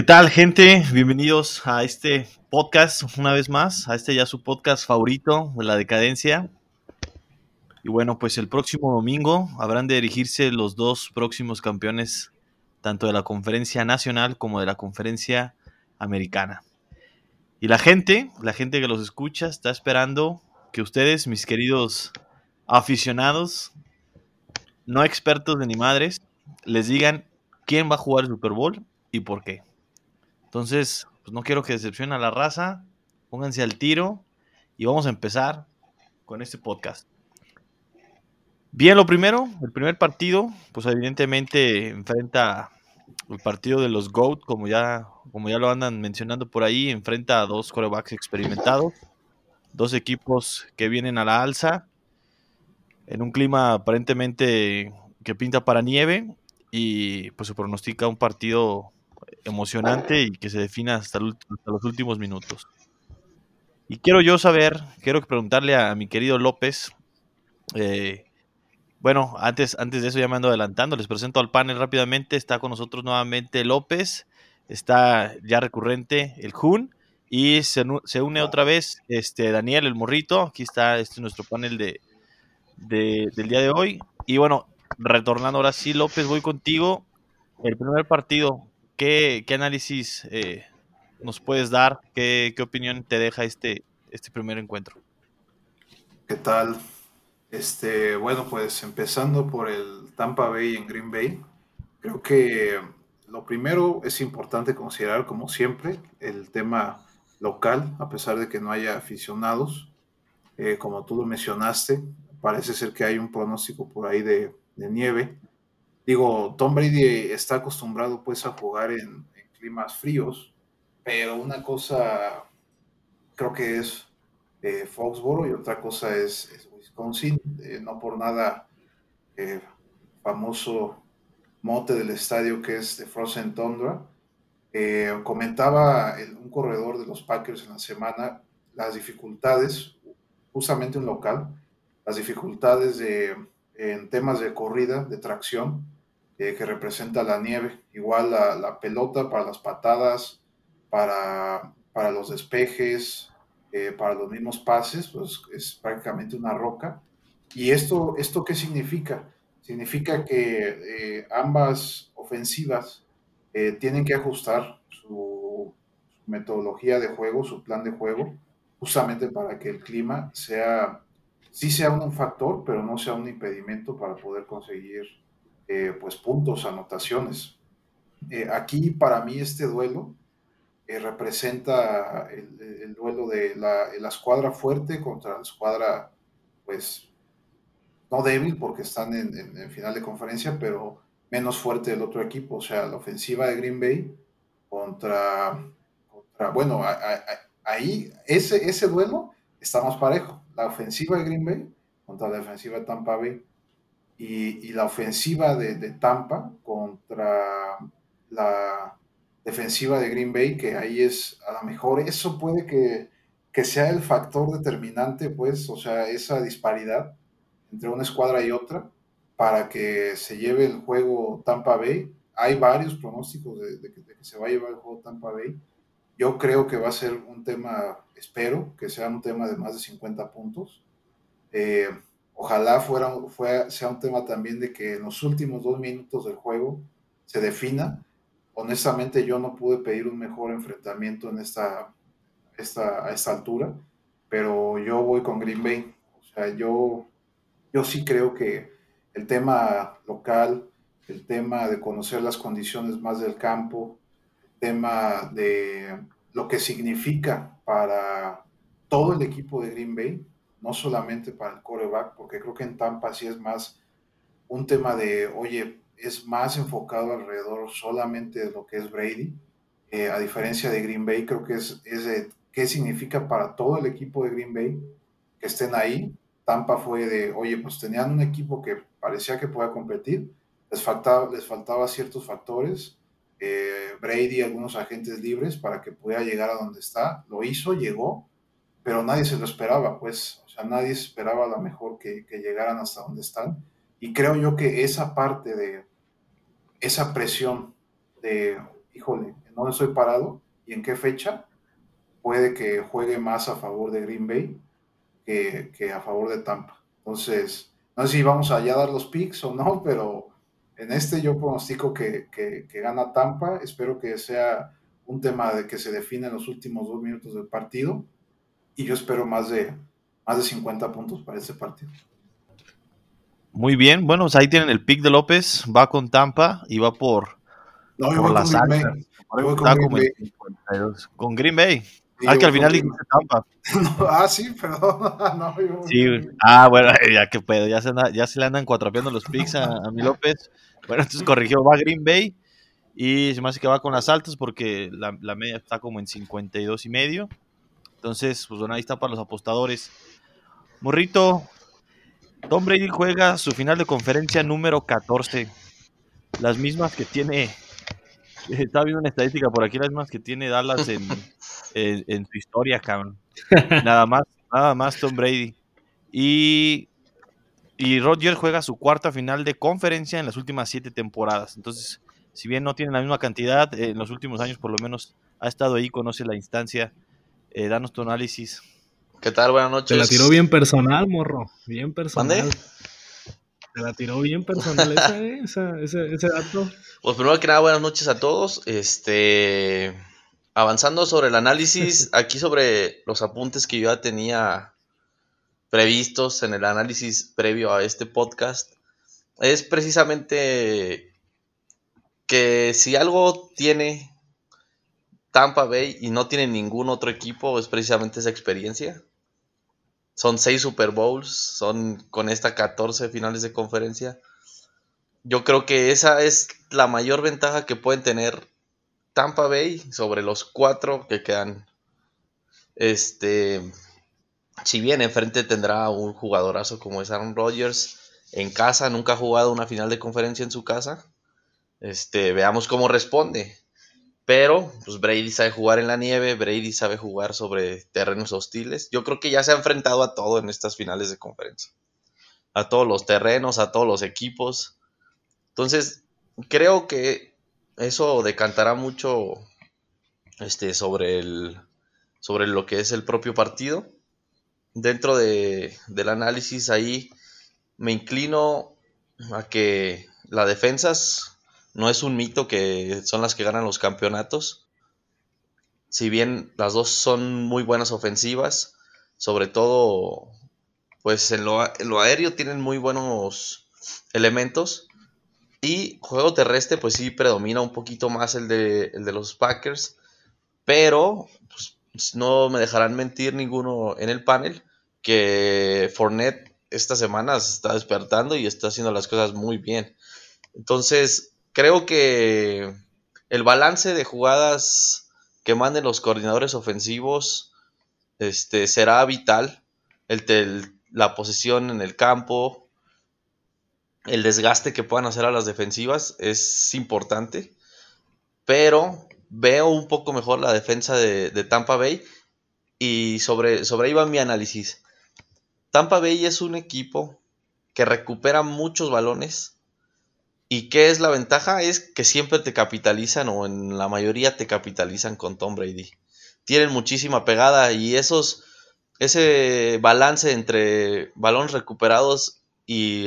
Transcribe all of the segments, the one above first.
¿Qué tal, gente? Bienvenidos a este podcast una vez más, a este ya su podcast favorito de la decadencia. Y bueno, pues el próximo domingo habrán de dirigirse los dos próximos campeones, tanto de la conferencia nacional como de la conferencia americana. Y la gente, la gente que los escucha, está esperando que ustedes, mis queridos aficionados, no expertos de ni madres, les digan quién va a jugar el Super Bowl y por qué. Entonces, pues no quiero que decepcione a la raza. Pónganse al tiro y vamos a empezar con este podcast. Bien, lo primero, el primer partido, pues evidentemente enfrenta el partido de los GOAT, como ya, como ya lo andan mencionando por ahí, enfrenta a dos corebacks experimentados, dos equipos que vienen a la alza, en un clima aparentemente que pinta para nieve, y pues se pronostica un partido emocionante y que se defina hasta, los últimos minutos. Y quiero yo saber, quiero preguntarle a, mi querido López, eh, bueno, antes, antes de eso ya me ando adelantando, les presento al panel rápidamente, está con nosotros nuevamente López, está ya recurrente el Jun, y se, une otra vez este Daniel, el morrito, aquí está este nuestro panel de, del día de hoy. Y bueno, retornando ahora sí, López, voy contigo. El primer partido, ¿Qué, análisis eh, nos puedes dar? ¿Qué, opinión te deja este, este primer encuentro? ¿Qué tal? Este, bueno, pues empezando por el Tampa Bay en Green Bay, creo que lo primero es importante considerar, como siempre, el tema local, a pesar de que no haya aficionados. Eh, como tú lo mencionaste, parece ser que hay un pronóstico por ahí de, de nieve. Digo, Tom Brady está acostumbrado pues a jugar en, climas fríos, pero una cosa creo que es eh, Foxboro y otra cosa es, Wisconsin. Eh, no por nada eh, famoso mote del estadio que es de Frozen Tundra. comentaba un corredor de los Packers en la semana las dificultades, justamente un local, las dificultades de, en temas de corrida, de tracción, eh, que representa la nieve. Igual la, pelota para las patadas, para, para los despejes, eh, para los mismos pases, pues es prácticamente una roca. ¿Y esto, esto qué significa? Significa que eh, ambas ofensivas tienen que ajustar su, metodología de juego, su plan de juego, justamente para que el clima sea, sí sea un factor, pero no sea un impedimento para poder conseguir eh, pues puntos, anotaciones. Eh, aquí para mí este duelo eh, representa el, duelo de la, escuadra fuerte contra la escuadra, pues, no débil porque están en, final de conferencia, pero menos fuerte del otro equipo. O sea, la ofensiva de Green Bay contra, bueno, ahí ese, ese duelo está más parejo. La ofensiva de Green Bay contra la defensiva de Tampa Bay y, la ofensiva de, Tampa contra la defensiva de Green Bay, que ahí es a lo mejor eso puede que, que, sea el factor determinante, pues, o sea, esa disparidad entre una escuadra y otra para que se lleve el juego Tampa Bay. Hay varios pronósticos de, que, se va a llevar el juego Tampa Bay. Yo creo que va a ser un tema, espero que sea un tema de más de 50 puntos. Eh, Ojalá fuera, sea un tema también de que en los últimos dos minutos del juego se defina. Honestamente, yo no pude pedir un mejor enfrentamiento en esta, esta, a esta altura, pero yo voy con Green Bay. O sea, yo, yo sí creo que el tema local, el tema de conocer las condiciones más del campo, el tema de lo que significa para todo el equipo de Green Bay, no solamente para el coreback, porque creo que en Tampa sí es más un tema de, oye, es más enfocado alrededor solamente de lo que es Brady, eh, a diferencia de Green Bay, creo que es, es de qué significa para todo el equipo de Green Bay que estén ahí. Tampa fue de, oye, pues tenían un equipo que parecía que podía competir, les faltaba, les faltaba ciertos factores, eh, Brady, algunos agentes libres para que pudiera llegar a donde está, lo hizo, llegó, pero nadie se lo esperaba, pues, o sea, nadie esperaba a lo mejor que, llegaran hasta donde están. Y creo yo que esa parte de esa presión de, híjole, en dónde estoy parado y en qué fecha, puede que juegue más a favor de Green Bay que, que a favor de Tampa. Entonces, no sé si vamos a ya dar los picks o no, pero en este yo pronostico que, que, que, gana Tampa. Espero que sea un tema de que se define en los últimos dos minutos del partido. Y yo espero más de, más de 50 puntos para este partido. Muy bien, bueno, pues ahí tienen el pick de López, va con Tampa y va por, no, por las altas. Con, con, Green con Green Bay. Ah, que al final dijiste Tampa. ah, sí, perdón. no, sí, ah, bueno, ya que puedo, ya se, ya se le andan cuatrapeando los picks a, a, mi López. Bueno, entonces corrigió, va Green Bay y se me hace que va con las altas porque la, la media está como en 52 y medio. Entonces, pues bueno, ahí está para los apostadores. Morrito, Tom Brady juega su final de conferencia número 14. Las mismas que tiene. Estaba viendo una estadística por aquí, las mismas que tiene Dallas en, en, su historia, cabrón. Nada más, nada más Tom Brady. Y, y Roger juega su cuarta final de conferencia en las últimas siete temporadas. Entonces, si bien no tiene la misma cantidad, en los últimos años por lo menos ha estado ahí, conoce la instancia. Eh, danos tu análisis. ¿Qué tal? Buenas noches. Te la tiró bien personal, morro. Bien personal. ¿Mande? Te la tiró bien personal esa, eh, esa, ese, ese, dato. Pues primero que nada, buenas noches a todos. Este, avanzando sobre el análisis, aquí sobre los apuntes que yo ya tenía previstos en el análisis previo a este podcast, es precisamente que si algo tiene Tampa Bay y no tiene ningún otro equipo, es precisamente esa experiencia. Son seis Super Bowls, son con esta 14 finales de conferencia. Yo creo que esa es la mayor ventaja que pueden tener Tampa Bay sobre los cuatro que quedan. Este, si bien enfrente tendrá un jugadorazo como es Aaron Rodgers, en casa nunca ha jugado una final de conferencia en su casa. Este, veamos cómo responde. Pero, pues Brady sabe jugar en la nieve, Brady sabe jugar sobre terrenos hostiles. Yo creo que ya se ha enfrentado a todo en estas finales de conferencia. A todos los terrenos, a todos los equipos. Entonces, creo que eso decantará mucho este, sobre, el, sobre lo que es el propio partido. Dentro de, del análisis ahí me inclino a que las defensas no es un mito que son las que ganan los campeonatos. Si bien las dos son muy buenas ofensivas, sobre todo, pues en lo, aéreo tienen muy buenos elementos. Y juego terrestre, pues sí predomina un poquito más el de, los Packers. Pero pues, no me dejarán mentir ninguno en el panel que Fournette esta semana se está despertando y está haciendo las cosas muy bien. Entonces, creo que el balance de jugadas que manden los coordinadores ofensivos este, será vital. La posición en el campo, el desgaste que puedan hacer a las defensivas es importante. Pero veo un poco mejor la defensa de, de Tampa Bay. Y sobre, sobre ahí va mi análisis. Tampa Bay es un equipo que recupera muchos balones ¿Y qué es la ventaja? Es que siempre te capitalizan o en la mayoría te capitalizan con Tom Brady. Tienen muchísima pegada y esos, ese balance entre balones recuperados y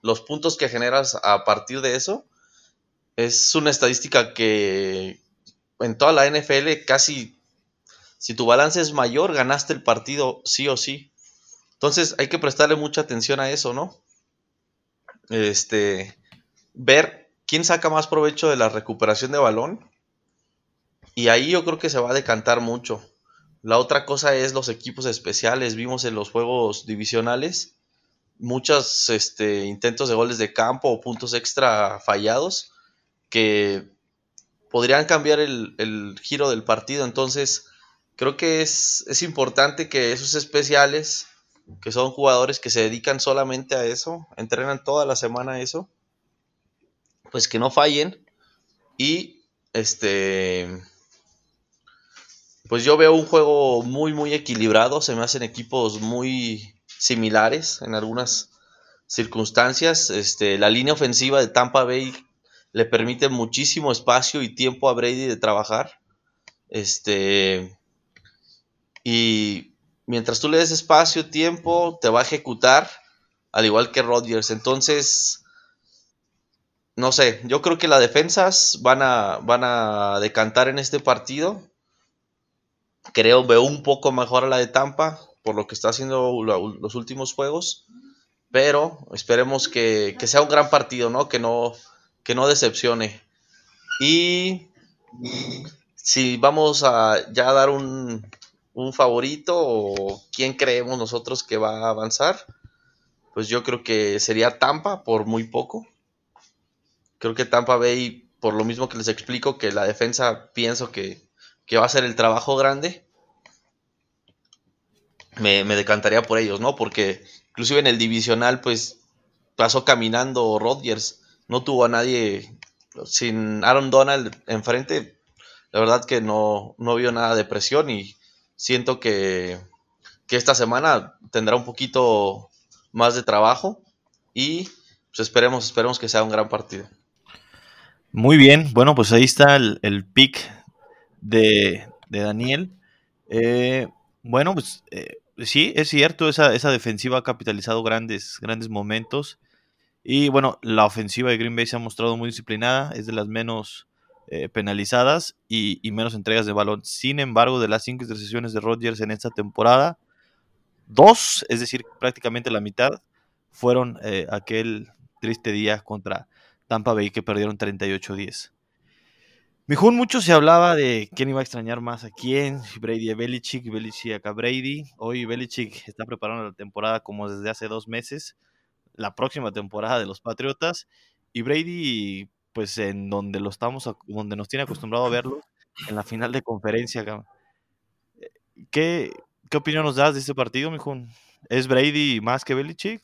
los puntos que generas a partir de eso es una estadística que en toda la NFL casi, si tu balance es mayor, ganaste el partido sí o sí. Entonces hay que prestarle mucha atención a eso, ¿no? Este, ver quién saca más provecho de la recuperación de balón. Y ahí yo creo que se va a decantar mucho. La otra cosa es los equipos especiales. Vimos en los juegos divisionales muchos este, intentos de goles de campo o puntos extra fallados que podrían cambiar el, giro del partido. Entonces, creo que es, es, importante que esos especiales, que son jugadores que se dedican solamente a eso, entrenan toda la semana a eso, pues que no fallen. Y este, pues yo veo un juego muy, muy equilibrado. Se me hacen equipos muy similares en algunas circunstancias. Este, la línea ofensiva de Tampa Bay le permite muchísimo espacio y tiempo a Brady de trabajar. Este. Y mientras tú le des espacio, tiempo, te va a ejecutar, al igual que Rodgers. Entonces, no sé, yo creo que las defensas van a, van a decantar en este partido. Creo, veo un poco mejor a la de Tampa por lo que está haciendo los últimos juegos. Pero esperemos que, sea un gran partido, ¿no? Que no, que no decepcione. Y si vamos a ya dar un, un favorito o quién creemos nosotros que va a avanzar, pues yo creo que sería Tampa por muy poco. Creo que Tampa Bay, por lo mismo que les explico, que la defensa pienso que, que va a ser el trabajo grande me, decantaría por ellos, ¿no? Porque inclusive en el divisional, pues pasó caminando Rodgers, no tuvo a nadie sin Aaron Donald enfrente. La verdad que no, no vio nada de presión y siento que, que esta semana tendrá un poquito más de trabajo y pues esperemos, esperemos que sea un gran partido. Muy bien, bueno, pues ahí está el, el pick de, de Daniel. Eh, bueno, pues eh, sí, es cierto, esa, esa defensiva ha capitalizado grandes, grandes momentos. Y bueno, la ofensiva de Green Bay se ha mostrado muy disciplinada, es de las menos eh, penalizadas y, menos entregas de balón. Sin embargo, de las cinco intercesiones de Rodgers en esta temporada, dos, es decir, prácticamente la mitad, fueron eh, aquel triste día contra Tampa Bay que perdieron 38-10. Mijun, mucho se hablaba de quién iba a extrañar más a quién, Brady a Belichick, Belichick a Brady. Hoy Belichick está preparando la temporada como desde hace dos meses, la próxima temporada de los Patriotas, y Brady, pues en donde lo estamos, donde nos tiene acostumbrado a verlo, en la final de conferencia. ¿Qué, qué opinión nos das de este partido, Mijun? ¿Es Brady más que Belichick?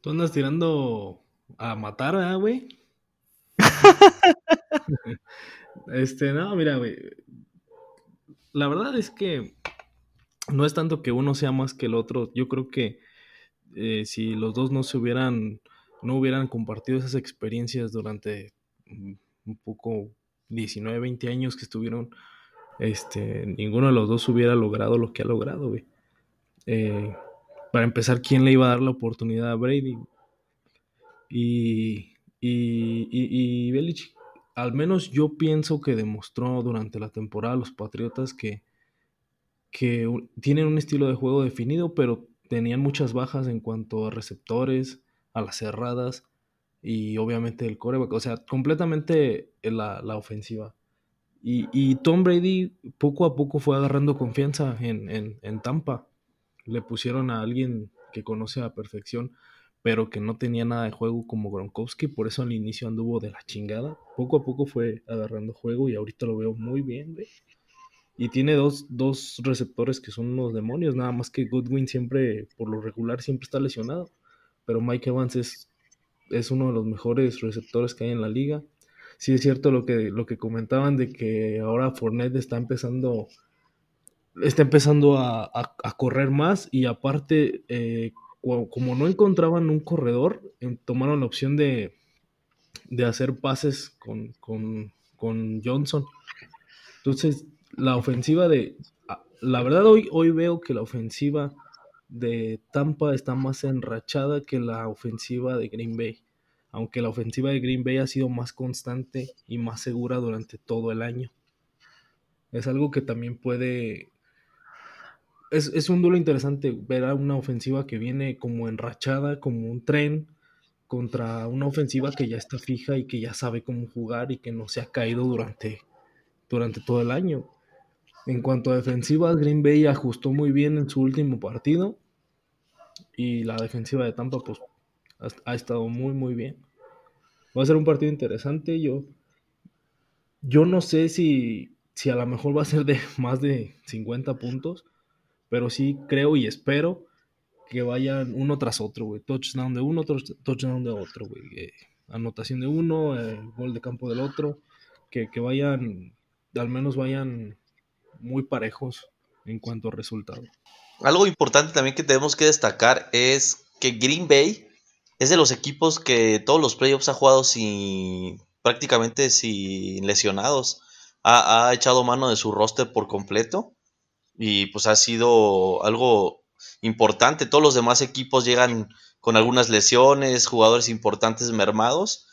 Tú andas tirando a matar, ¿eh, güey? este, no, mira, güey. La verdad es que no es tanto que uno sea más que el otro. Yo creo que eh, si los dos no se hubieran, no hubieran compartido esas experiencias durante mm, un poco 19, 20 años que estuvieron, este, ninguno de los dos hubiera logrado lo que ha logrado, güey. Eh, para empezar, ¿quién le iba a dar la oportunidad a Brady? Y y, y, Belichick, al menos yo pienso que demostró durante la temporada los Patriotas que, que tienen un estilo de juego definido, pero tenían muchas bajas en cuanto a receptores, a las cerradas y obviamente el coreback. O sea, completamente la, la ofensiva. Y, y, Tom Brady poco a poco fue agarrando confianza en, en, en Tampa. Le pusieron a alguien que conoce a perfección pero que no tenía nada de juego como Gronkowski, por eso al inicio anduvo de la chingada. Poco a poco fue agarrando juego y ahorita lo veo muy bien, güey. Y tiene dos, dos receptores que son unos demonios, nada más que Goodwin siempre, por lo regular, siempre está lesionado. Pero Mike Evans es, es uno de los mejores receptores que hay en la liga. Sí es cierto lo que, lo que comentaban de que ahora Fournette está empezando está empezando a, correr más y aparte eh, como no encontraban un corredor, tomaron la opción de, hacer pases con, Johnson. Entonces, la ofensiva de... La verdad, hoy, hoy veo que la ofensiva de Tampa está más enrachada que la ofensiva de Green Bay. Aunque la ofensiva de Green Bay ha sido más constante y más segura durante todo el año. Es algo que también puede es, un duelo interesante ver a una ofensiva que viene como enrachada, como un tren, contra una ofensiva que ya está fija y que ya sabe cómo jugar y que no se ha caído durante, durante todo el año. En cuanto a defensiva, Green Bay ajustó muy bien en su último partido y la defensiva de Tampa pues ha, estado muy muy bien. Va a ser un partido interesante. Yo, yo no sé si, si a lo mejor va a ser de más de 50 puntos, pero sí creo y espero que vayan uno tras otro, güey. Touchdown de uno, touchdown de otro, güey. Eh, anotación de uno, eh, gol de campo del otro. Que, vayan, al menos vayan muy parejos en cuanto a resultado. Algo importante también que tenemos que destacar es que Green Bay es de los equipos que todos los playoffs ha jugado sin prácticamente sin lesionados. Ha, ha, echado mano de su roster por completo y pues ha sido algo importante. Todos los demás equipos llegan con algunas lesiones, jugadores importantes mermados.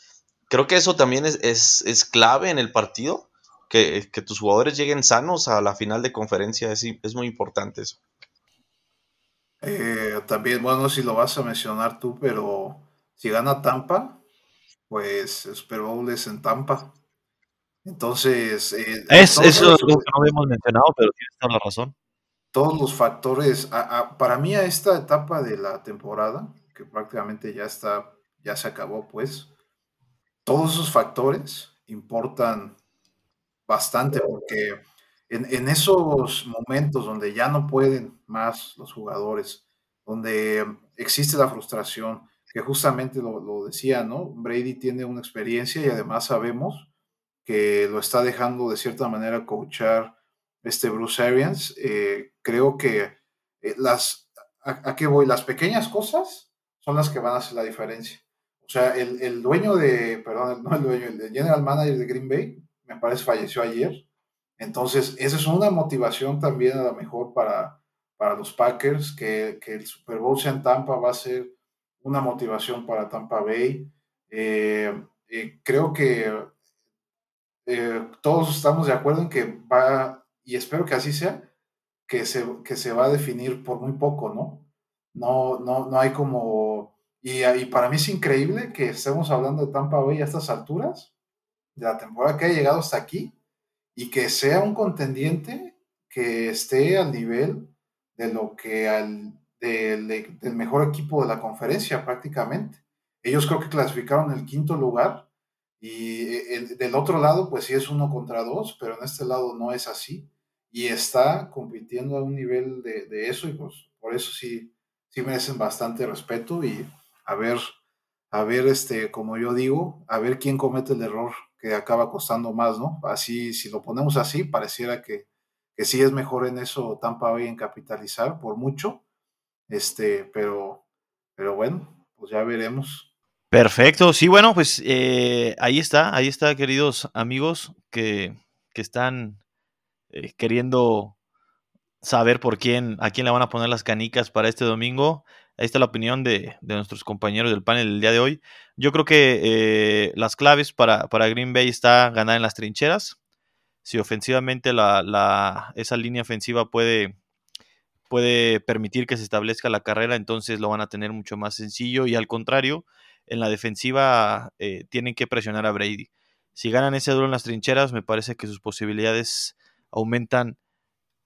Creo que eso también es, es, es clave en el partido, que, que, tus jugadores lleguen sanos a la final de conferencia, es, es muy importante eso. Eh, también, bueno, si lo vas a mencionar tú, pero si gana Tampa, pues el Super Bowl es en Tampa. Entonces, eh, es, eso es lo que no habíamos mencionado, pero tienes toda la razón. Todos los factores, a, a, para mí a esta etapa de la temporada, que prácticamente ya está, ya se acabó, pues, todos esos factores importan bastante porque en, en, esos momentos donde ya no pueden más los jugadores, donde existe la frustración, que justamente lo, lo, decía, ¿no? Brady tiene una experiencia y además sabemos que lo está dejando de cierta manera coachar este Bruce Arians. Eh, creo que eh, las, a, a, qué voy? Las pequeñas cosas son las que van a hacer la diferencia. O sea, el, el dueño de, perdón, no el dueño, el general manager de Green Bay, me parece falleció ayer. Entonces, esa es una motivación también a lo mejor para, para los Packers, que, que, el Super Bowl sea en Tampa va a ser una motivación para Tampa Bay. Eh, eh, creo que eh, todos estamos de acuerdo en que va, y espero que así sea, que se, que se va a definir por muy poco, ¿no? No, no, no hay como... Y, y para mí es increíble que estemos hablando de Tampa Bay a estas alturas, de la temporada que ha llegado hasta aquí, y que sea un contendiente que esté al nivel de lo que al del, del mejor equipo de la conferencia prácticamente. Ellos creo que clasificaron el quinto lugar y el, del otro lado pues sí es uno contra dos, pero en este lado no es así y está compitiendo a un nivel de, de eso y pues por eso sí, sí merecen bastante respeto y a ver, a ver, este, como yo digo, a ver quién comete el error que acaba costando más, ¿no? Así, si lo ponemos así, pareciera que, que sí es mejor en eso Tampa Bay en capitalizar por mucho, este, pero, pero bueno, pues ya veremos. Perfecto, sí, bueno, pues eh, ahí está, ahí está, queridos amigos que, que están eh, queriendo saber por quién, a quién le van a poner las canicas para este domingo. Ahí está la opinión de, de nuestros compañeros del panel del día de hoy. Yo creo que eh, las claves para, para, Green Bay está ganar en las trincheras. Si ofensivamente la, la, esa línea ofensiva puede, puede permitir que se establezca la carrera, entonces lo van a tener mucho más sencillo. Y al contrario, en la defensiva eh, tienen que presionar a Brady. Si ganan ese duelo en las trincheras, me parece que sus posibilidades aumentan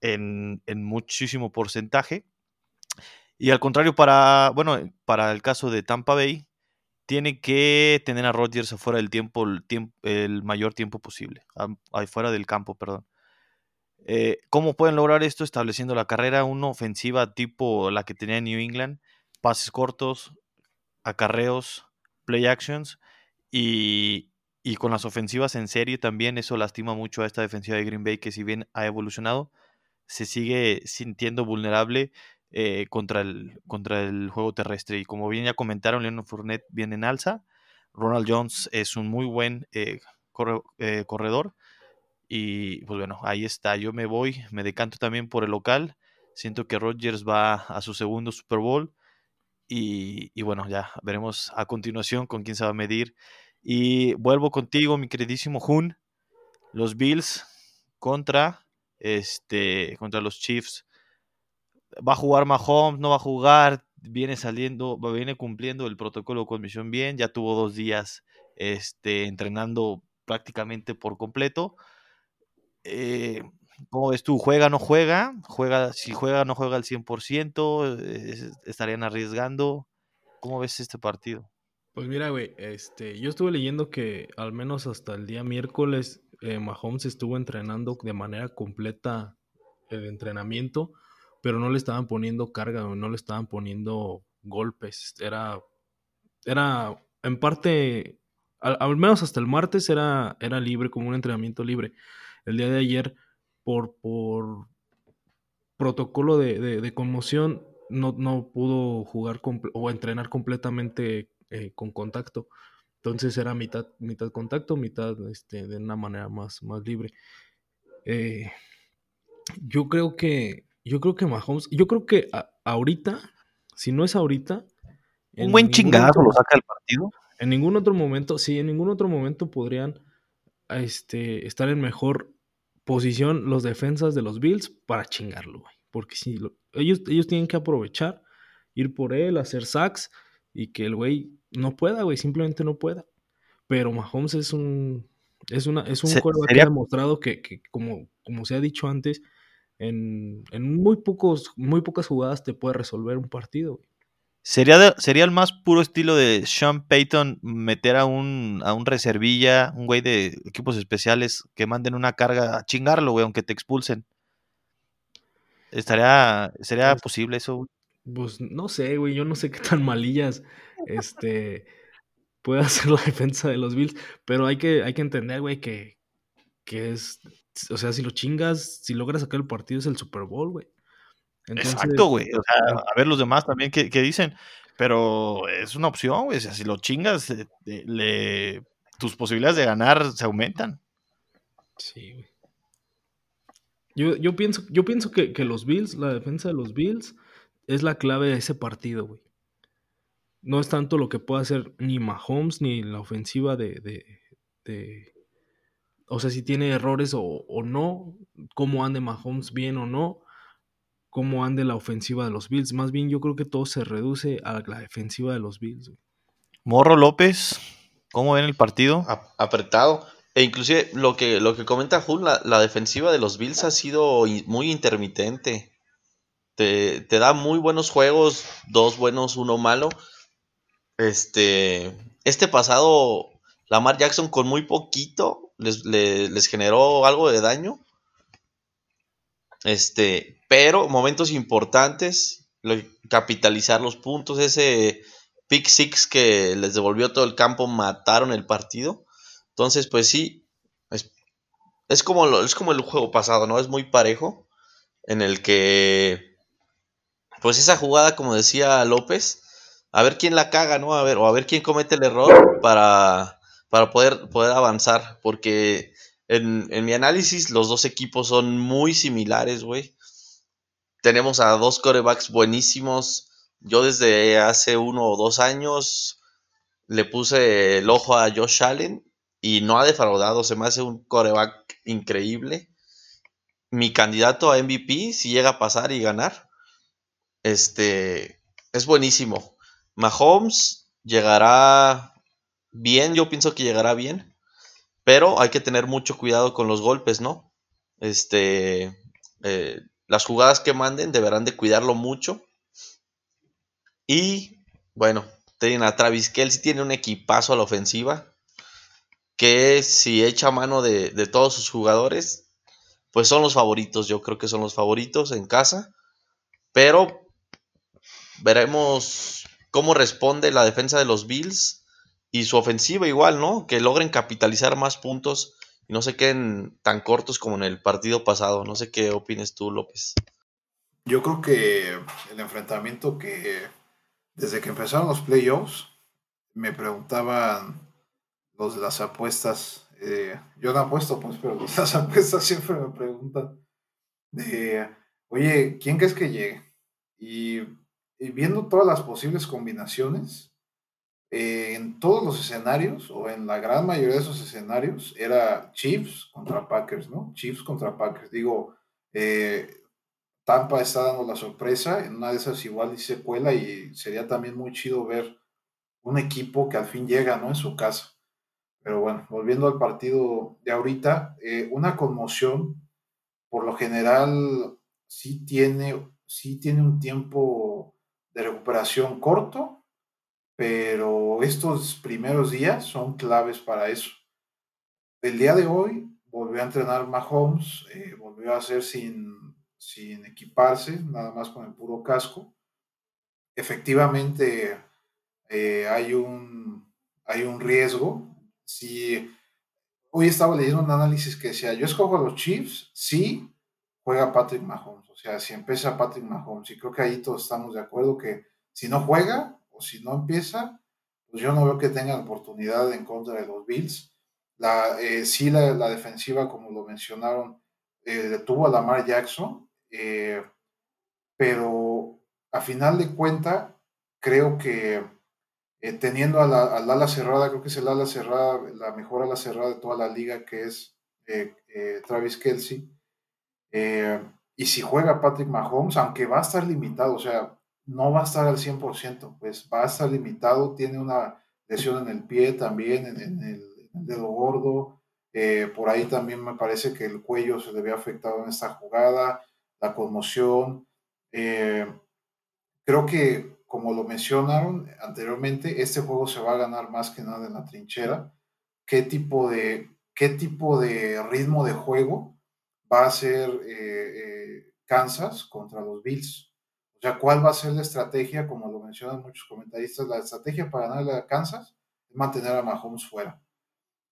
en, en muchísimo porcentaje. Y al contrario, para, bueno, para el caso de Tampa Bay, tiene que tener a Rodgers afuera del tiempo el, tiempo, el mayor tiempo posible, afuera del campo, perdón. Eh, ¿Cómo pueden lograr esto? Estableciendo la carrera, una ofensiva tipo la que tenía New England, pases cortos, acarreos, play actions y, y, con las ofensivas en serie también eso lastima mucho a esta defensiva de Green Bay que si bien ha evolucionado, se sigue sintiendo vulnerable eh, contra, el, contra el juego terrestre. Y como bien ya comentaron, Leonard Fournette viene en alza. Ronald Jones es un muy buen eh, eh, corredor. Y pues bueno, ahí está. Yo me voy, me decanto también por el local. Siento que Rodgers va a su segundo Super Bowl. Y, bueno, ya veremos a continuación con quién se va a medir. Y vuelvo contigo, mi queridísimo Jun. Los Bills contra, este, contra los Chiefs va a jugar Mahomes, no va a jugar, viene saliendo, viene cumpliendo el protocolo de comisión bien, ya tuvo dos días este, entrenando prácticamente por completo. Eh, ¿Cómo ves tú? ¿Juega no juega? juega? Si juega no juega al 100%, eh, estarían arriesgando. ¿Cómo ves este partido? Pues mira, güey, este, yo estuve leyendo que al menos hasta el día miércoles eh, Mahomes estuvo entrenando de manera completa el entrenamiento pero no le estaban poniendo carga, no le estaban poniendo golpes. Era, era en parte, al, al, menos hasta el martes era, era libre, como un entrenamiento libre. El día de ayer, por, por protocolo de, de, de conmoción, no, no, pudo jugar o entrenar completamente eh, con contacto. Entonces era mitad, mitad contacto, mitad este, de una manera más, más libre. Eh, yo creo que, yo creo que Mahomes, yo creo que ahorita, si no es ahorita, un buen chingazo lo saca el partido. En ningún otro momento, sí, en ningún otro momento podrían este, estar en mejor posición los defensas de los Bills para chingarlo, güey. Porque si ellos, ellos tienen que aprovechar, ir por él, hacer sacks y que el güey no pueda, güey, simplemente no pueda. Pero Mahomes es un es una es un que ha demostrado que, que, como, como se ha dicho antes, en, en, muy pocos muy pocas jugadas te puede resolver un partido. Güey. Sería, sería el más puro estilo de Sean Payton meter a un, a un reservilla, un güey de equipos especiales que manden una carga a chingarlo, güey, aunque te expulsen. Estaría, ¿Sería pues posible eso? Pues no sé, güey, yo no sé qué tan malillas este, puede hacer la defensa de los Bills, pero hay que, hay que entender, güey, que, que es, o sea, si lo chingas, si logras sacar el partido es el Super Bowl, güey. Exacto, güey. O sea, a ver los demás también qué, dicen. Pero es una opción, güey. O sea, si lo chingas, eh, le, tus posibilidades de ganar se aumentan. Sí, güey. Yo, yo pienso, yo pienso que, los Bills, la defensa de los Bills, es la clave de ese partido, güey. No es tanto lo que pueda hacer ni Mahomes ni la ofensiva de, de, o sea, si tiene errores o, o, no, cómo ande Mahomes bien o no, cómo ande la ofensiva de los Bills. Más bien yo creo que todo se reduce a la defensiva de los Bills. Morro López, ¿cómo ven el partido? apretado. E inclusive lo que, lo que comenta Jun, la, defensiva de los Bills ha sido muy intermitente. Te, te, da muy buenos juegos, dos buenos, uno malo. Este, este pasado, Lamar Jackson con muy poquito les, les generó algo de daño. Este, pero momentos importantes, capitalizar los puntos, ese pick six que les devolvió todo el campo, mataron el partido. Entonces, pues sí, es, como, es como el juego pasado, ¿no? Es muy parejo, en el que, pues esa jugada, como decía López, a ver quién la caga, ¿no? A ver, o a ver quién comete el error para, para poder, poder avanzar, porque en, en, mi análisis los dos equipos son muy similares, güey tenemos a dos corebacks buenísimos. Yo desde hace uno o dos años le puse el ojo a Josh Allen y no ha defraudado. Se me hace un coreback increíble. Mi candidato a MVP, si llega a pasar y ganar, este es buenísimo. Mahomes llegará bien, yo pienso que llegará bien, pero hay que tener mucho cuidado con los golpes, ¿no? Este, eh, las jugadas que manden deberán de cuidarlo mucho. Y bueno, tienen a Travis Kelsey, tiene un equipazo a la ofensiva. Que si echa mano de, todos sus jugadores, pues son los favoritos. Yo creo que son los favoritos en casa. Pero veremos cómo responde la defensa de los Bills y su ofensiva igual, ¿no? Que logren capitalizar más puntos y no se queden tan cortos como en el partido pasado. No sé qué opines tú, López. Yo creo que el enfrentamiento que desde que empezaron los playoffs me preguntaban los de las apuestas. Eh, yo no apuesto, pues, pero los de las apuestas siempre me preguntan de, oye, ¿quién crees que llegue? y viendo todas las posibles combinaciones, eh, en todos los escenarios, o en la gran mayoría de esos escenarios, era Chiefs contra Packers, ¿no? Chiefs contra Packers. Digo, eh, Tampa está dando la sorpresa, en una de esas igual dice cuela y sería también muy chido ver un equipo que al fin llega, ¿no? En su casa. Pero bueno, volviendo al partido de ahorita, eh, una conmoción, por lo general, sí tiene, sí tiene un tiempo de recuperación corto, pero estos primeros días son claves para eso. El día de hoy volvió a entrenar Mahomes, eh, volvió a hacer sin, sin equiparse, nada más con el puro casco. Efectivamente, eh, hay, un, hay un riesgo. Si hoy estaba leyendo un análisis que decía, yo escojo a los Chiefs, sí juega Patrick Mahomes. O sea, si empieza Patrick Mahomes, y creo que ahí todos estamos de acuerdo que si no juega, o si no empieza, pues yo no veo que tengan oportunidad en contra de los Bills. La, eh, sí, la, la, defensiva, como lo mencionaron, eh, detuvo a Lamar Jackson, eh, pero a final de cuenta, creo que teniendo a la, al ala cerrada, creo que es el ala cerrada, la mejor ala cerrada de toda la liga, que es Travis Kelsey. y si juega Patrick Mahomes, aunque va a estar limitado, o sea, no va a estar al 100%, pues va a estar limitado, tiene una lesión en el pie también, en, el, dedo gordo, eh, por ahí también me parece que el cuello se le había afectado en esta jugada, la conmoción. Eh, creo que, como lo mencionaron anteriormente, este juego se va a ganar más que nada en la trinchera. ¿Qué tipo de, qué tipo de ritmo de juego va a ser eh, Kansas contra los Bills? Sea, ¿cuál va a ser la estrategia? Como lo mencionan muchos comentaristas, la estrategia para ganarle a Kansas es mantener a Mahomes fuera.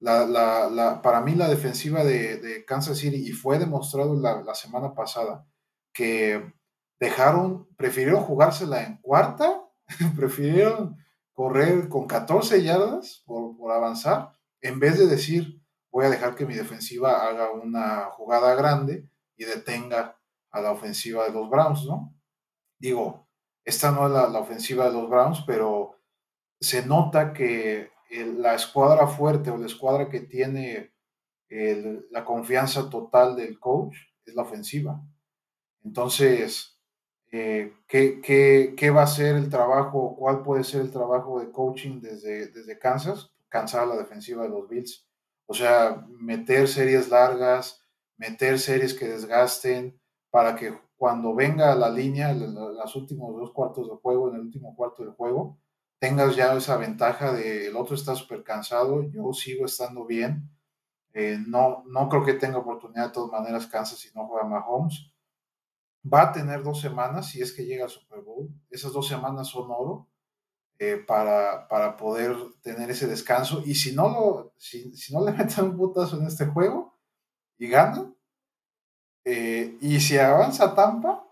para mí la defensiva de, Kansas City, y fue demostrado la, semana pasada, que dejaron, prefirieron jugársela en cuarta, prefirieron correr con 14 yardas por, por avanzar, en vez de decir, voy a dejar que mi defensiva haga una jugada grande y detenga a la ofensiva de los Browns, ¿no? Digo, esta no es la, ofensiva de los Browns, pero se nota que la escuadra fuerte o la escuadra que tiene la confianza total del coach es la ofensiva. Entonces, eh, ¿qué, va a ser el trabajo? ¿Cuál puede ser el trabajo de coaching desde, desde Kansas? Cansar la defensiva de los Bills. O sea, meter series largas, meter series que desgasten para que cuando venga la línea, los últimos dos cuartos de juego, en el último cuarto del juego, tengas ya esa ventaja de el otro está súper cansado, yo sigo estando bien. Eh, no, no creo que tenga oportunidad de todas maneras Kansas si no juega Mahomes. Va a tener dos semanas si es que llega al Super Bowl. Esas dos semanas son oro eh, para, para poder tener ese descanso. Y si no, lo, si no le meten un putazo en este juego y ganan, eh, y si avanza Tampa,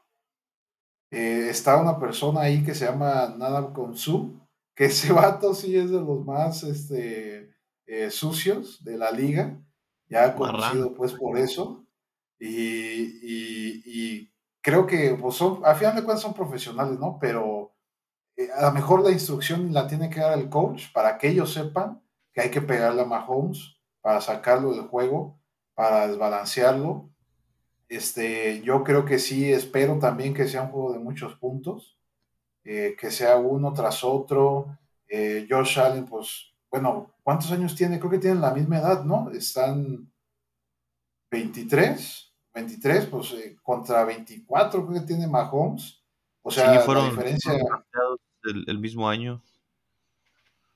eh, está una persona ahí que se llama Nadal Konsu, que ese vato sí es de los más este, eh, sucios de la liga, ya conocido pues por eso. Y, creo que pues, son, a final de cuentas son profesionales, ¿no? Pero a lo mejor la instrucción la tiene que dar el coach para que ellos sepan que hay que pegarle a Mahomes para sacarlo del juego, para desbalancearlo este, yo creo que sí, espero también que sea un juego de muchos puntos, eh, que sea uno tras otro. Eh, Josh Allen, pues, bueno, ¿cuántos años tiene? Creo que tienen la misma edad, ¿no? Están 23, 23, pues eh, contra 24 creo que tiene Mahomes. O sea, la diferencia... El, el mismo año.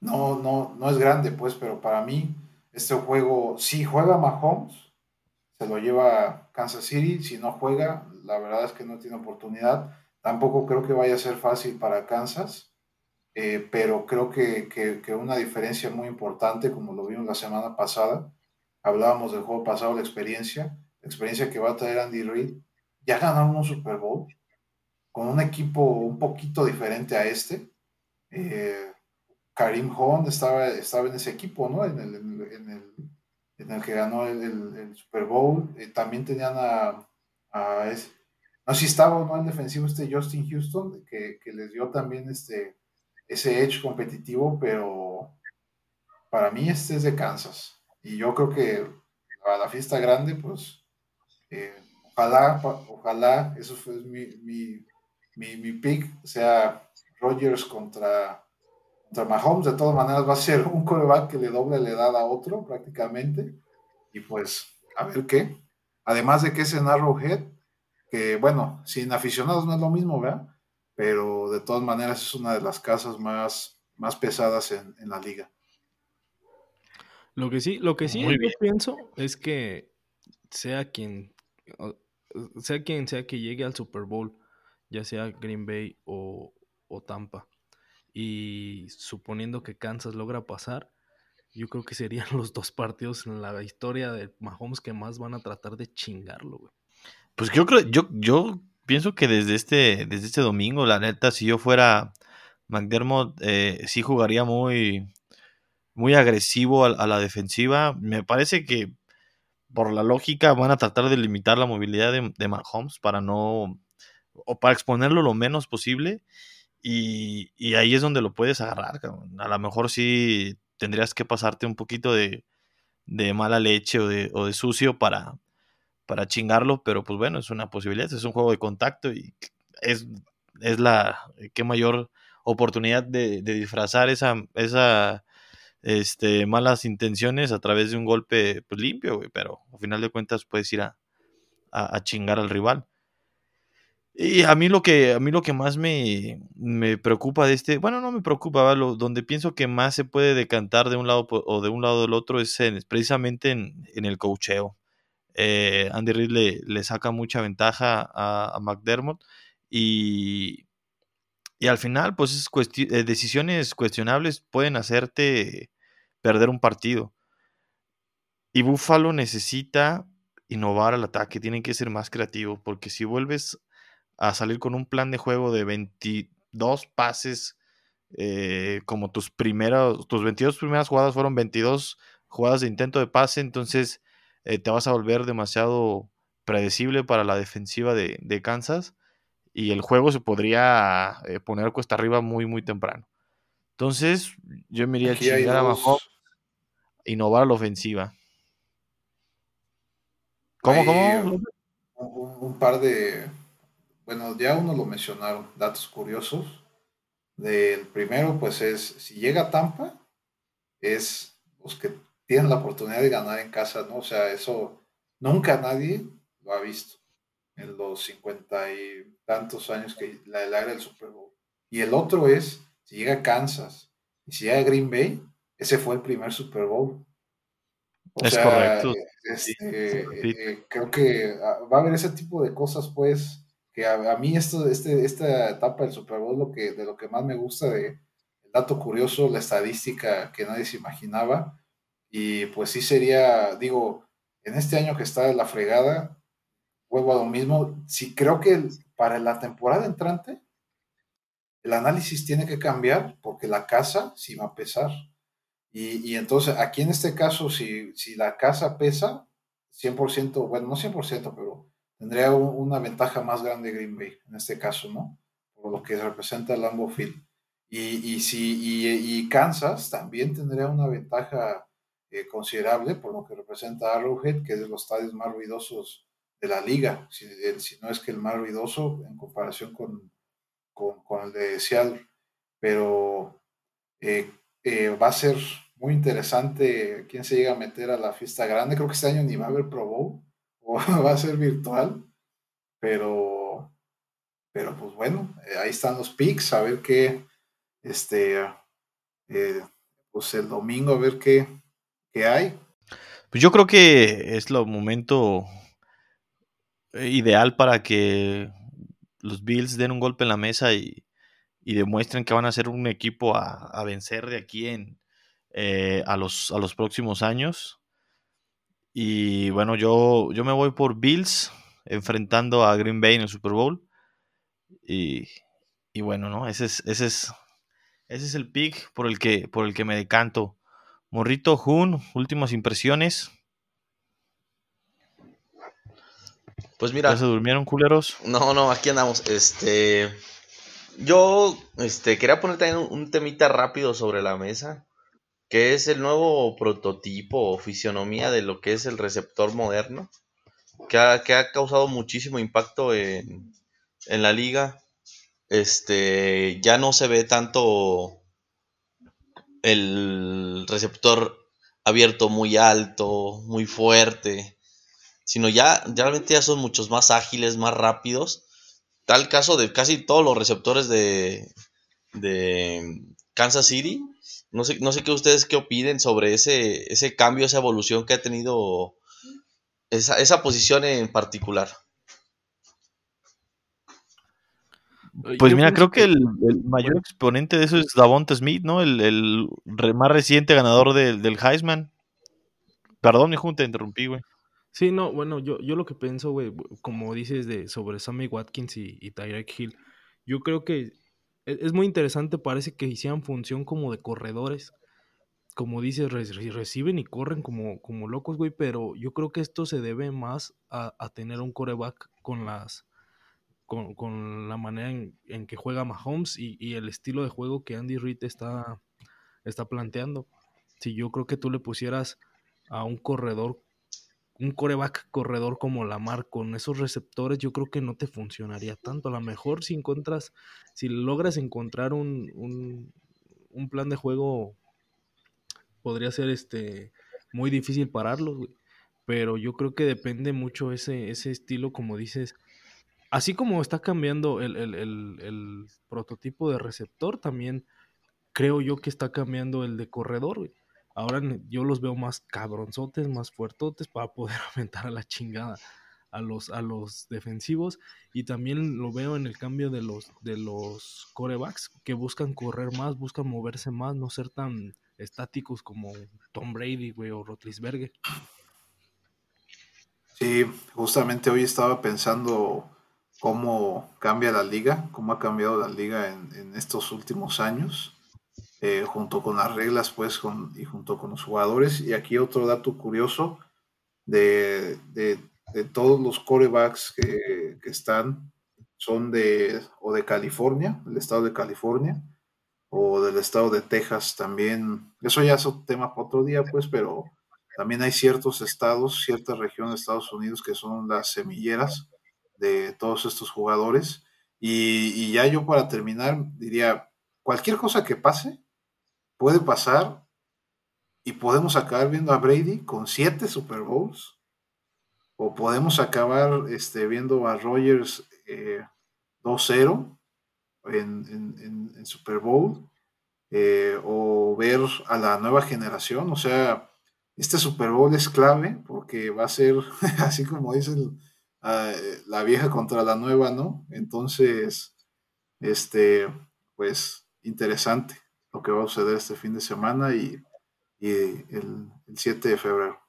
No, no, no es grande, pues, pero para mí este juego, si juega Mahomes, se lo lleva Kansas City. Si no juega, la verdad es que no tiene oportunidad. Tampoco creo que vaya a ser fácil para Kansas, eh, pero creo que, que, una diferencia muy importante, como lo vimos la semana pasada, hablábamos del juego pasado, la experiencia, la experiencia que va a traer Andy Reid. Ya ganaron un Super Bowl con un equipo un poquito diferente a este. Eh, Karim estaba, estaba en ese equipo, ¿no? En el que ganó el, Super Bowl. Eh, también tenían a, no sé si estaba o no el defensivo este Justin Houston, que, les dio también este, ese edge competitivo, pero para mí este es de Kansas. Y yo creo que a la fiesta grande, pues, eh, ojalá, ojalá, eso fue mi, mi, mi, mi pick, sea Rogers contra Mahomes de todas maneras va a ser un coreback que le doble la edad a otro prácticamente. Y pues, a ver qué. Además de que es en Arrowhead, que bueno, sin aficionados no es lo mismo, ¿verdad? Pero de todas maneras es una de las casas más, más pesadas en, la liga. Lo que sí, lo que sí yo pienso es que sea quien sea quien sea que llegue al Super Bowl, ya sea Green Bay o, o Tampa, y suponiendo que Kansas logra pasar, yo creo que serían los dos partidos en la historia de Mahomes que más van a tratar de chingarlo, güey. Pues yo creo, yo, yo pienso que desde este, desde este domingo, la neta, si yo fuera McDermott eh, sí jugaría muy, muy agresivo a, la defensiva. Me parece que por la lógica van a tratar de limitar la movilidad de, de Mahomes para no o para exponerlo lo menos posible. Y, ahí es donde lo puedes agarrar. A lo mejor sí tendrías que pasarte un poquito de, mala leche o de, o de sucio para, para chingarlo, pero pues bueno, es una posibilidad, es un juego de contacto y es, la que mayor oportunidad de, disfrazar esa, esa este, malas intenciones a través de un golpe pues, limpio, pero al final de cuentas puedes ir a, a, chingar al rival. Y a mí lo que, a mí lo que más me, me preocupa de este, bueno, no me preocupa, donde pienso que más se puede decantar de un lado o de un lado del otro es precisamente en, en, el cocheo. Eh, Andy Reid le, saca mucha ventaja a, McDermott y, y, al final, pues eh, decisiones cuestionables pueden hacerte perder un partido. Y Buffalo necesita innovar al ataque, tiene que ser más creativo, porque si vuelves a salir con un plan de juego de 22 pases, eh, como tus primeros, tus 22 primeras jugadas fueron 22 jugadas de intento de pase, entonces eh, te vas a volver demasiado predecible para la defensiva de, Kansas y el juego se podría eh, poner cuesta arriba muy, muy temprano. Entonces, yo me iría a chingar abajo, innovar la ofensiva. ¿Cómo, cómo? Un, par de, bueno, ya uno lo mencionaron, datos curiosos. Del primero, pues es, si llega Tampa, es los que tienen la oportunidad de ganar en casa, ¿no? O sea, eso nunca nadie lo ha visto en los cincuenta y tantos años que la del área del Super Bowl. Y el otro es, si llega Kansas y si llega Green Bay, ese fue el primer Super Bowl. O es correcto. Este, eh, creo que ah, va a haber ese tipo de cosas, pues, que a, mí esto, este, esta etapa del Super Bowl lo que, de lo que más me gusta de el dato curioso, la estadística que nadie se imaginaba, y pues sí sería, digo, en este año que está la fregada, vuelvo a lo mismo. Sí creo que para la temporada entrante, el análisis tiene que cambiar porque la casa sí va a pesar. Y, entonces, aquí en este caso, si, si la casa pesa, 100%, bueno, no 100%, pero tendría una ventaja más grande Green Bay, en este caso, ¿no? Por lo que representa el Lambeau Field. Y, si, Kansas también tendría una ventaja eh, considerable por lo que representa Arrowhead, que es de los estadios más ruidosos de la liga, si, no es que el más ruidoso en comparación con, con, con el de Seattle. Pero eh, eh, va a ser muy interesante quién se llega a meter a la fiesta grande. Creo que este año ni va a haber Pro Bowl, va a ser virtual, pero, pero pues bueno, ahí están los picks, a ver qué, este, pues el domingo, a ver qué, que hay. Pues yo creo que es lo momento eh, ideal para que los Bills den un golpe en la mesa y, demuestren que van a ser un equipo a, vencer de aquí en, eh, a, los, a los próximos años. Y bueno, yo, yo me voy por Bills enfrentando a Green Bay en el Super Bowl. Y, bueno, ¿no? Ese es, ese es, ese es el pick por el que, por el que me decanto. Morrito Jun, últimas impresiones. Pues mira. ¿Ya se durmieron culeros? No, no, aquí andamos. Este. Yo este, quería poner también un, temita rápido sobre la mesa. Que es el nuevo prototipo o fisionomía de lo que es el receptor moderno. Que ha, que ha causado muchísimo impacto en, en la liga. Este. Ya no se ve tanto el receptor abierto muy alto, muy fuerte, sino ya, realmente ya son muchos más ágiles, más rápidos. Tal caso de casi todos los receptores de, de Kansas City. No sé, no sé qué ustedes qué opinen sobre ese, ese cambio, esa evolución que ha tenido esa, esa posición en particular. Pues mira, creo que, el, mayor exponente de eso es Davonta Smith, ¿no? El, más reciente ganador del Heisman. Perdón, mi junta, te interrumpí, güey. Sí, no, bueno, yo, yo lo que pienso, güey, como dices de sobre Sammy Watkins y, y Tyreek Hill, yo creo que es muy interesante, parece que hicieran función como de corredores. Como dices, reciben y corren como, como locos, güey, pero yo creo que esto se debe más a, tener un coreback con las con, la manera en, que juega Mahomes y, y, el estilo de juego que Andy Reid está, está planteando. Si yo creo que tú le pusieras a un corredor un coreback corredor como Lamar con esos receptores, yo creo que no te funcionaría tanto. A lo mejor si encuentras, si logras encontrar un, un, plan de juego, podría ser este muy difícil pararlo, Pero yo creo que depende mucho ese, ese estilo, como dices. Así como está cambiando el, el, el, el prototipo de receptor, también creo yo que está cambiando el de corredor, güey. Ahora yo los veo más cabronzotes, más fuertotes para poder aumentar a la chingada a los, a los defensivos. Y también lo veo en el cambio de los, de los corebacks que buscan correr más, buscan moverse más, no ser tan estáticos como Tom Brady, güey, o Rotlisberger. Sí, justamente hoy estaba pensando cómo cambia la liga, cómo ha cambiado la liga en, en estos últimos años. Eh, junto con las reglas, pues, y junto con los jugadores. Y aquí otro dato curioso de, todos los corebacks que, están, son de, o de California, del estado de California, o del estado de Texas también. Eso ya es otro tema para otro día, pues, pero también hay ciertos estados, ciertas regiones de Estados Unidos que son las semilleras de todos estos jugadores. Y, y ya yo para terminar diría, cualquier cosa que pase, puede pasar y podemos acabar viendo a Brady con siete Super Bowls o podemos acabar este, viendo a Rogers 2-0 eh, en, Super Bowl eh, o ver a la nueva generación. O sea, este Super Bowl es clave porque va a ser, así como dicen, ah, la vieja contra la nueva, ¿no? Entonces, este, pues interesante lo que va a suceder este fin de semana y, el, 7 de febrero.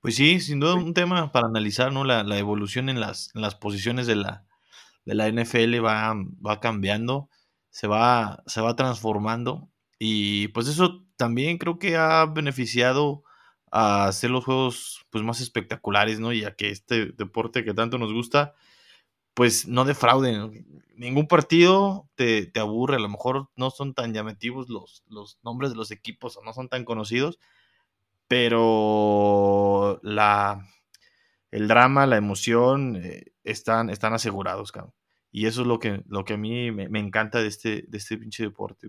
Pues sí, sin duda un tema para analizar, ¿no? La, evolución en las, las, posiciones de la, de la NFL va, va cambiando, se va, se va transformando y pues eso también creo que ha beneficiado a hacer los juegos pues más espectaculares, ¿no? Y a que este deporte que tanto nos gusta pues no defrauden. Ningún partido te, aburre, a lo mejor no son tan llamativos los, los nombres de los equipos o no son tan conocidos, pero la, el drama, la emoción eh, están, están asegurados, cabrón. Y eso es lo que, lo que a mí me, encanta de este, de este pinche deporte.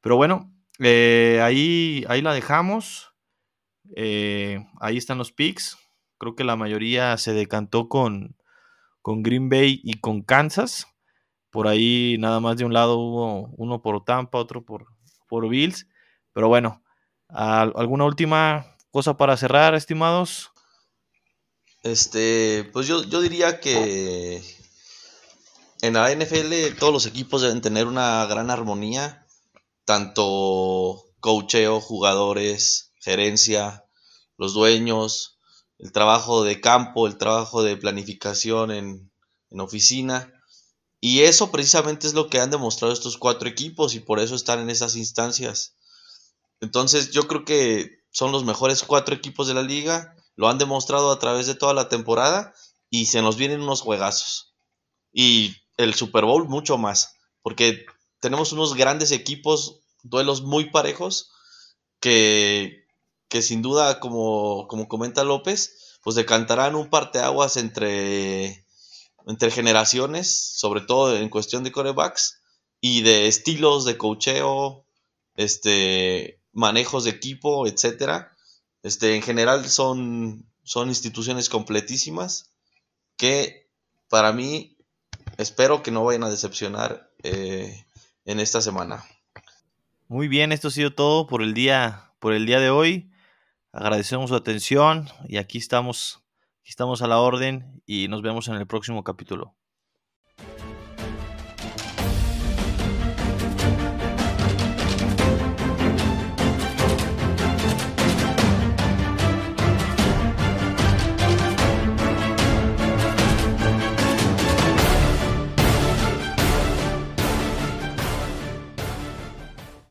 Pero bueno, eh, ahí, ahí la dejamos. Eh, ahí están los picks. Creo que la mayoría se decantó con, con Green Bay y con Kansas. Por ahí nada más de un lado hubo uno por Tampa, otro por, por Bills. Pero bueno, ¿alguna última cosa para cerrar, estimados? Este, pues yo, yo diría que en la NFL todos los equipos deben tener una gran armonía, tanto coacheo, jugadores, gerencia, los dueños, el trabajo de campo, el trabajo de planificación en, oficina. Y eso precisamente es lo que han demostrado estos cuatro equipos y por eso están en esas instancias. Entonces yo creo que son los mejores cuatro equipos de la liga, lo han demostrado a través de toda la temporada y se nos vienen unos juegazos. Y el Super Bowl mucho más, porque tenemos unos grandes equipos, duelos muy parejos, que, que sin duda, como, como comenta López, pues decantarán un parteaguas entre, entre generaciones, sobre todo en cuestión de corebacks y de estilos de cocheo, este, manejos de equipo, etcétera. Este, en general son, son instituciones completísimas que para mí espero que no vayan a decepcionar eh, en esta semana. Muy bien, esto ha sido todo por el día, por el día de hoy. Agradecemos su atención y aquí estamos, aquí estamos a la orden y nos vemos en el próximo capítulo.